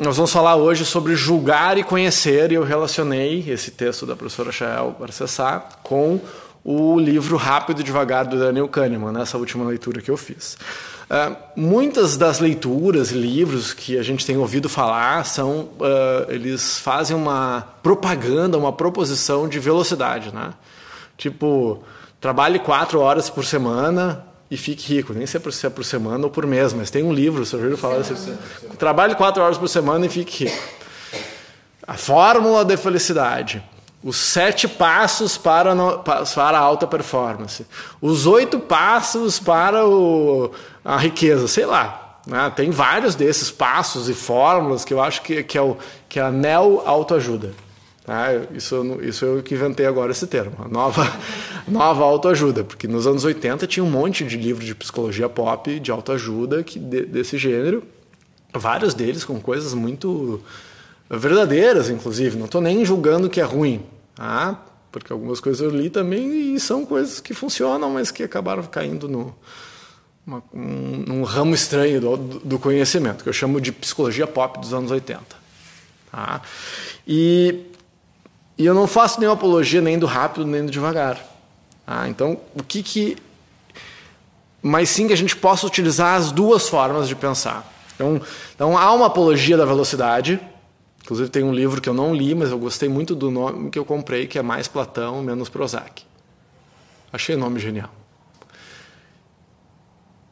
nós vamos falar hoje sobre julgar e conhecer, e eu relacionei esse texto da professora Chael Barcessá com o livro Rápido e Devagar do Daniel Kahneman, nessa última leitura que eu fiz. Uh, muitas das leituras e livros que a gente tem ouvido falar são uh, eles fazem uma propaganda, uma proposição de velocidade, né? Tipo, trabalhe quatro horas por semana e fique rico. Nem sei se é por semana ou por mês, mas tem um livro, você já ouviu falar assim, trabalhe quatro horas por semana e fique rico. A fórmula da felicidade. Os sete passos para, no, para a alta performance. Os oito passos para o, a riqueza, sei lá. Né? Tem vários desses passos e fórmulas que eu acho que, que, é, o, que é a neo autoajuda. Tá? Isso, isso eu que inventei agora esse termo, a nova, nova autoajuda, porque nos anos 80 tinha um monte de livros de psicologia pop, de autoajuda que, de, desse gênero, vários deles com coisas muito verdadeiras, inclusive. Não estou nem julgando que é ruim, ah, porque algumas coisas eu li também e são coisas que funcionam, mas que acabaram caindo no uma, um, ramo estranho do, do, conhecimento, que eu chamo de psicologia pop dos anos 80. Tá? E, e eu não faço nenhuma apologia nem do rápido nem do devagar. Tá? Então, o que que. Mas sim que a gente possa utilizar as duas formas de pensar. Então, então há uma apologia da velocidade, Inclusive tem um livro que eu não li, mas eu gostei muito do nome que eu comprei, que é Mais Platão, Menos Prozac. Achei o nome genial.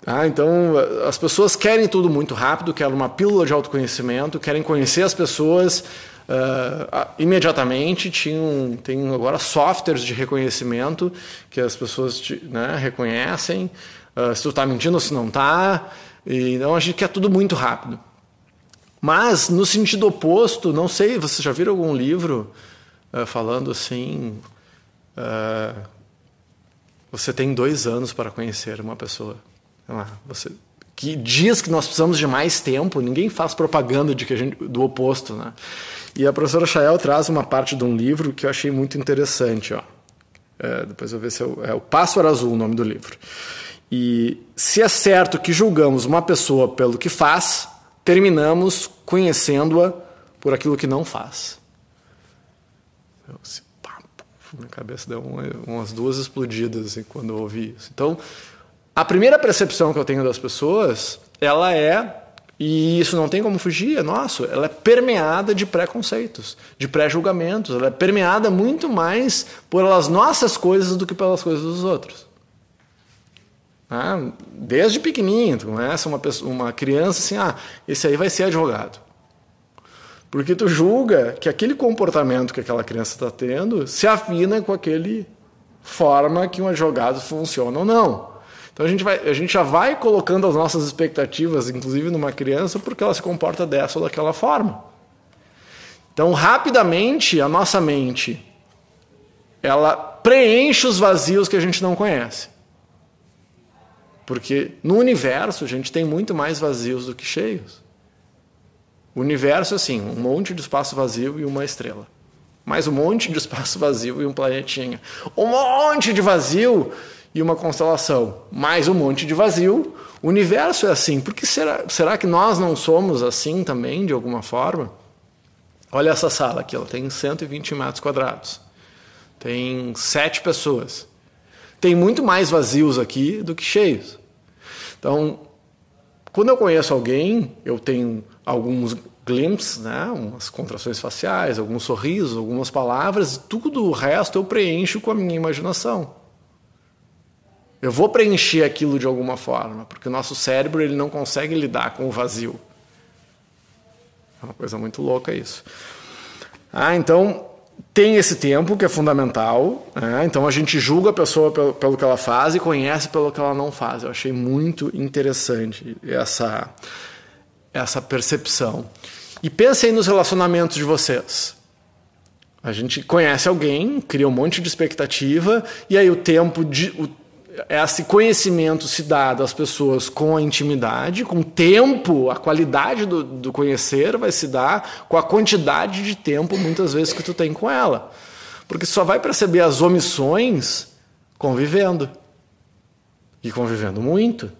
Ah, então, as pessoas querem tudo muito rápido, querem uma pílula de autoconhecimento, querem conhecer as pessoas uh, imediatamente. Tinham, tem agora softwares de reconhecimento que as pessoas te, né, reconhecem uh, se tu está mentindo ou se não está. Então, a gente quer tudo muito rápido. Mas, no sentido oposto, não sei, vocês já viram algum livro uh, falando assim. Você tem dois anos para conhecer uma pessoa. Lá, você, que diz que nós precisamos de mais tempo, ninguém faz propaganda de que a gente, do oposto. Né? E a professora Chael traz uma parte de um livro que eu achei muito interessante. Ó. É, depois eu vou ver se é o Pássaro Azul o nome do livro. E se é certo que julgamos uma pessoa pelo que faz, terminamos conhecendo-a por aquilo que não faz. Assim, pá, minha cabeça deu uma, umas duas explodidas assim, quando eu ouvi isso. Então, a primeira percepção que eu tenho das pessoas, ela é e isso não tem como fugir, é nosso. Ela é permeada de preconceitos, de pré-julgamentos. Ela é permeada muito mais pelas nossas coisas do que pelas coisas dos outros. Ah, desde pequenininho, tu começa uma, pessoa, uma criança assim, ah, esse aí vai ser advogado. Porque tu julga que aquele comportamento que aquela criança está tendo se afina com aquele forma que um advogado funciona ou não. Então a gente, vai, a gente já vai colocando as nossas expectativas, inclusive numa criança, porque ela se comporta dessa ou daquela forma. Então, rapidamente, a nossa mente ela preenche os vazios que a gente não conhece. Porque no universo a gente tem muito mais vazios do que cheios. O universo é assim, um monte de espaço vazio e uma estrela. Mais um monte de espaço vazio e um planetinha. Um monte de vazio e uma constelação. Mais um monte de vazio. O universo é assim. Por que será, será que nós não somos assim também, de alguma forma? Olha essa sala aqui, ela tem 120 metros quadrados. Tem sete pessoas tem muito mais vazios aqui do que cheios. Então, quando eu conheço alguém, eu tenho alguns glimpses, né, umas contrações faciais, alguns sorrisos, algumas palavras, tudo o resto eu preencho com a minha imaginação. Eu vou preencher aquilo de alguma forma, porque o nosso cérebro ele não consegue lidar com o vazio. É uma coisa muito louca isso. Ah, então tem esse tempo que é fundamental, né? então a gente julga a pessoa pelo, pelo, que ela faz e conhece pelo que ela não faz. Eu achei muito interessante essa, essa percepção. E pensem nos relacionamentos de vocês. A gente conhece alguém, cria um monte de expectativa, e aí o tempo de, o esse conhecimento se dá das pessoas com a intimidade, com o tempo, a qualidade do, do, conhecer vai se dar com a quantidade de tempo, muitas vezes, que tu tem com ela. Porque só vai perceber as omissões convivendo. E convivendo muito.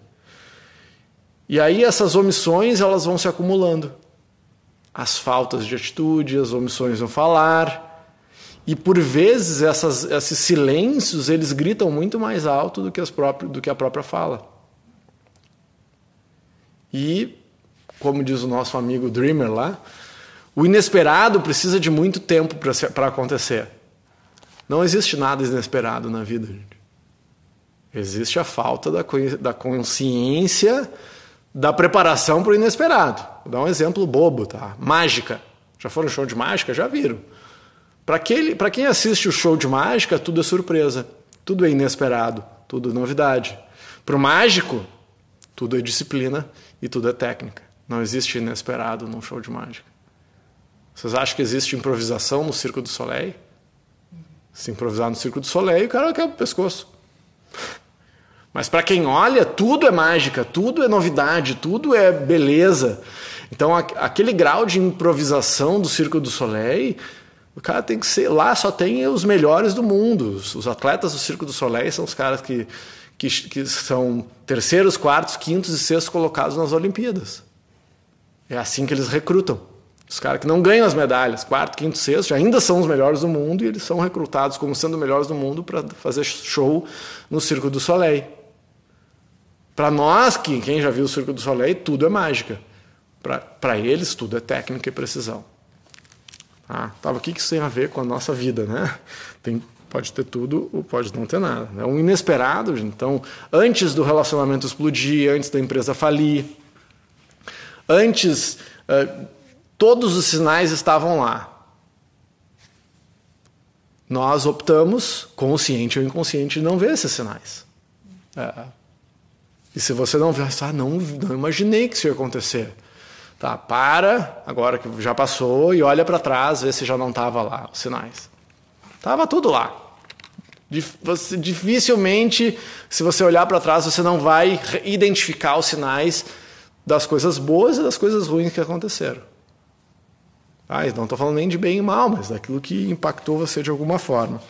E aí essas omissões elas vão se acumulando. as faltas de atitude, as omissões no falar. E por vezes essas, esses silêncios eles gritam muito mais alto do que, as próprias, do que a própria fala. E, como diz o nosso amigo Dreamer lá, o inesperado precisa de muito tempo para acontecer. Não existe nada inesperado na vida, gente. Existe a falta da, da consciência da preparação para o inesperado. Vou dar um exemplo bobo, tá? Mágica. Já foram show de mágica? Já viram. Para quem assiste o show de mágica, tudo é surpresa, tudo é inesperado, tudo é novidade. Para o mágico, tudo é disciplina e tudo é técnica. Não existe inesperado num show de mágica. Vocês acham que existe improvisação no Circo do Soleil? Se improvisar no Circo do Soleil, o cara quebra o pescoço. Mas para quem olha, tudo é mágica, tudo é novidade, tudo é beleza. Então, aquele grau de improvisação do Circo do Soleil, o cara tem que ser. Lá só tem os melhores do mundo. Os atletas do Circo do Soleil são os caras que, que, que são terceiros, quartos, quintos e sextos colocados nas Olimpíadas. É assim que eles recrutam. Os caras que não ganham as medalhas, quarto, quinto, sexto, ainda são os melhores do mundo e eles são recrutados como sendo melhores do mundo para fazer show no Circo do Soleil. Para nós, que quem já viu o Circo do Soleil, tudo é mágica. Para eles, tudo é técnica e precisão. Ah, tava, o que isso tem a ver com a nossa vida, né? Tem, pode ter tudo ou pode não ter nada. É um inesperado. Então, antes do relacionamento explodir, antes da empresa falir, antes. Uh, Todos os sinais estavam lá. Nós optamos, consciente ou inconsciente, de não ver esses sinais. É. E se você não vê, ah, não, não imaginei que isso ia acontecer. Tá, para, agora que já passou, e olha para trás, vê se já não estava lá os sinais. Tava tudo lá. Você, dificilmente, se você olhar para trás, você não vai identificar os sinais das coisas boas e das coisas ruins que aconteceram. Ah, não estou falando nem de bem e mal, mas daquilo que impactou você de alguma forma.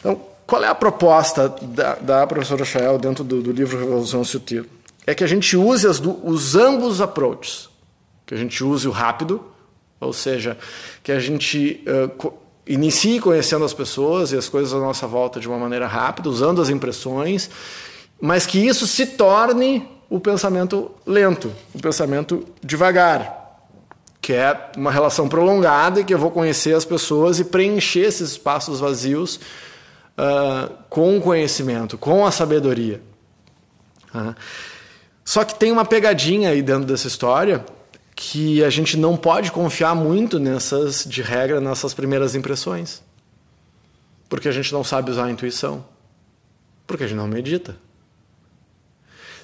Então, qual é a proposta da, da professora Chael dentro do, do, livro Revolução Sutil? É que a gente use as, os ambos approaches. Que a gente use o rápido, ou seja, que a gente uh, inicie conhecendo as pessoas e as coisas à nossa volta de uma maneira rápida, usando as impressões, mas que isso se torne o pensamento lento, o pensamento devagar que é uma relação prolongada e que eu vou conhecer as pessoas e preencher esses espaços vazios uh, com o conhecimento, com a sabedoria. Uh. Só que tem uma pegadinha aí dentro dessa história que a gente não pode confiar muito nessas, de regra, nessas primeiras impressões. Porque a gente não sabe usar a intuição. Porque a gente não medita.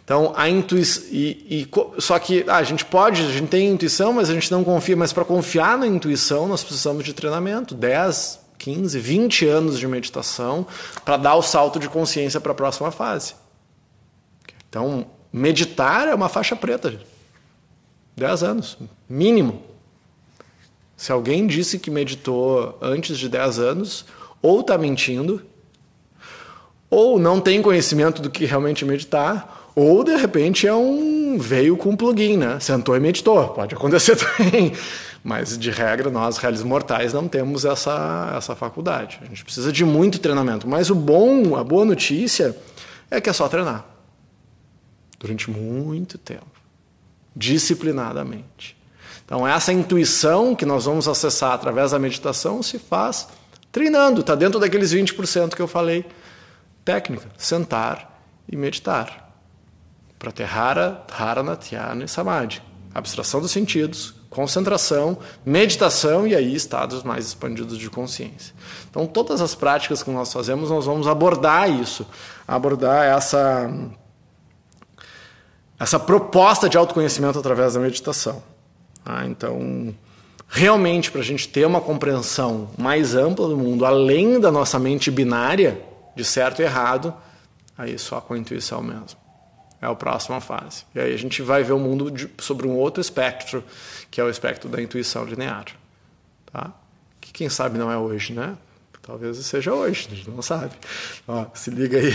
Então, a intuição. E, e, só que ah, a gente pode, a gente tem intuição, mas a gente não confia. Mas para confiar na intuição, nós precisamos de treinamento 10, 15, 20 anos de meditação para dar o salto de consciência para a próxima fase. Então, meditar é uma faixa preta. 10 anos, mínimo. Se alguém disse que meditou antes de 10 anos, ou está mentindo, ou não tem conhecimento do que realmente meditar, ou de repente é um veio com um plugin, né? Sentou e meditou, pode acontecer também. Mas de regra nós réis mortais não temos essa essa faculdade. A gente precisa de muito treinamento. Mas o bom, a boa notícia é que é só treinar durante muito tempo, disciplinadamente. Então essa intuição que nós vamos acessar através da meditação se faz treinando, está dentro daqueles 20% que eu falei. Técnica, sentar e meditar. Pratyahara, Dharana, Dhyana e Samadhi. Abstração dos sentidos, concentração, meditação e aí estados mais expandidos de consciência. Então, todas as práticas que nós fazemos, nós vamos abordar isso, abordar essa essa proposta de autoconhecimento através da meditação. Ah, então, realmente, para a gente ter uma compreensão mais ampla do mundo, além da nossa mente binária de certo e errado, aí só com a intuição mesmo. É a próxima fase. E aí a gente vai ver o mundo de, sobre um outro espectro, que é o espectro da intuição linear. Tá? Que quem sabe não é hoje, né? Talvez seja hoje, a gente não sabe. Ó, se liga aí.